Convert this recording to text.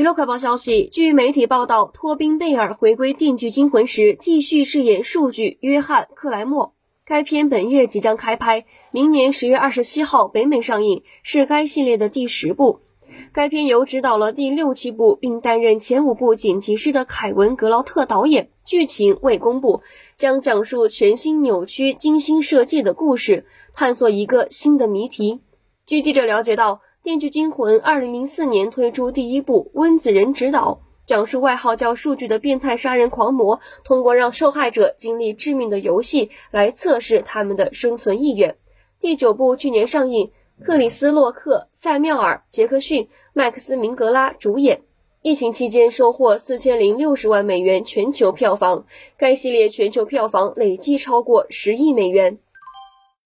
娱乐快报消息，据媒体报道，托宾·贝尔回归《电锯惊魂》时，继续饰演数据约翰·克莱默。该片本月即将开拍，明年十月二十七号北美上映，是该系列的第十部。该片由执导了第六七部并担任前五部剪辑师的凯文·格劳特导演。剧情未公布，将讲述全新扭曲、精心设计的故事，探索一个新的谜题。据记者了解到。《电锯惊魂》二零零四年推出第一部，温子仁执导，讲述外号叫“数据”的变态杀人狂魔，通过让受害者经历致命的游戏来测试他们的生存意愿。第九部去年上映，克里斯·洛克、塞缪尔·杰克逊、麦克斯·明格拉主演。疫情期间收获四千零六十万美元全球票房，该系列全球票房累计超过十亿美元。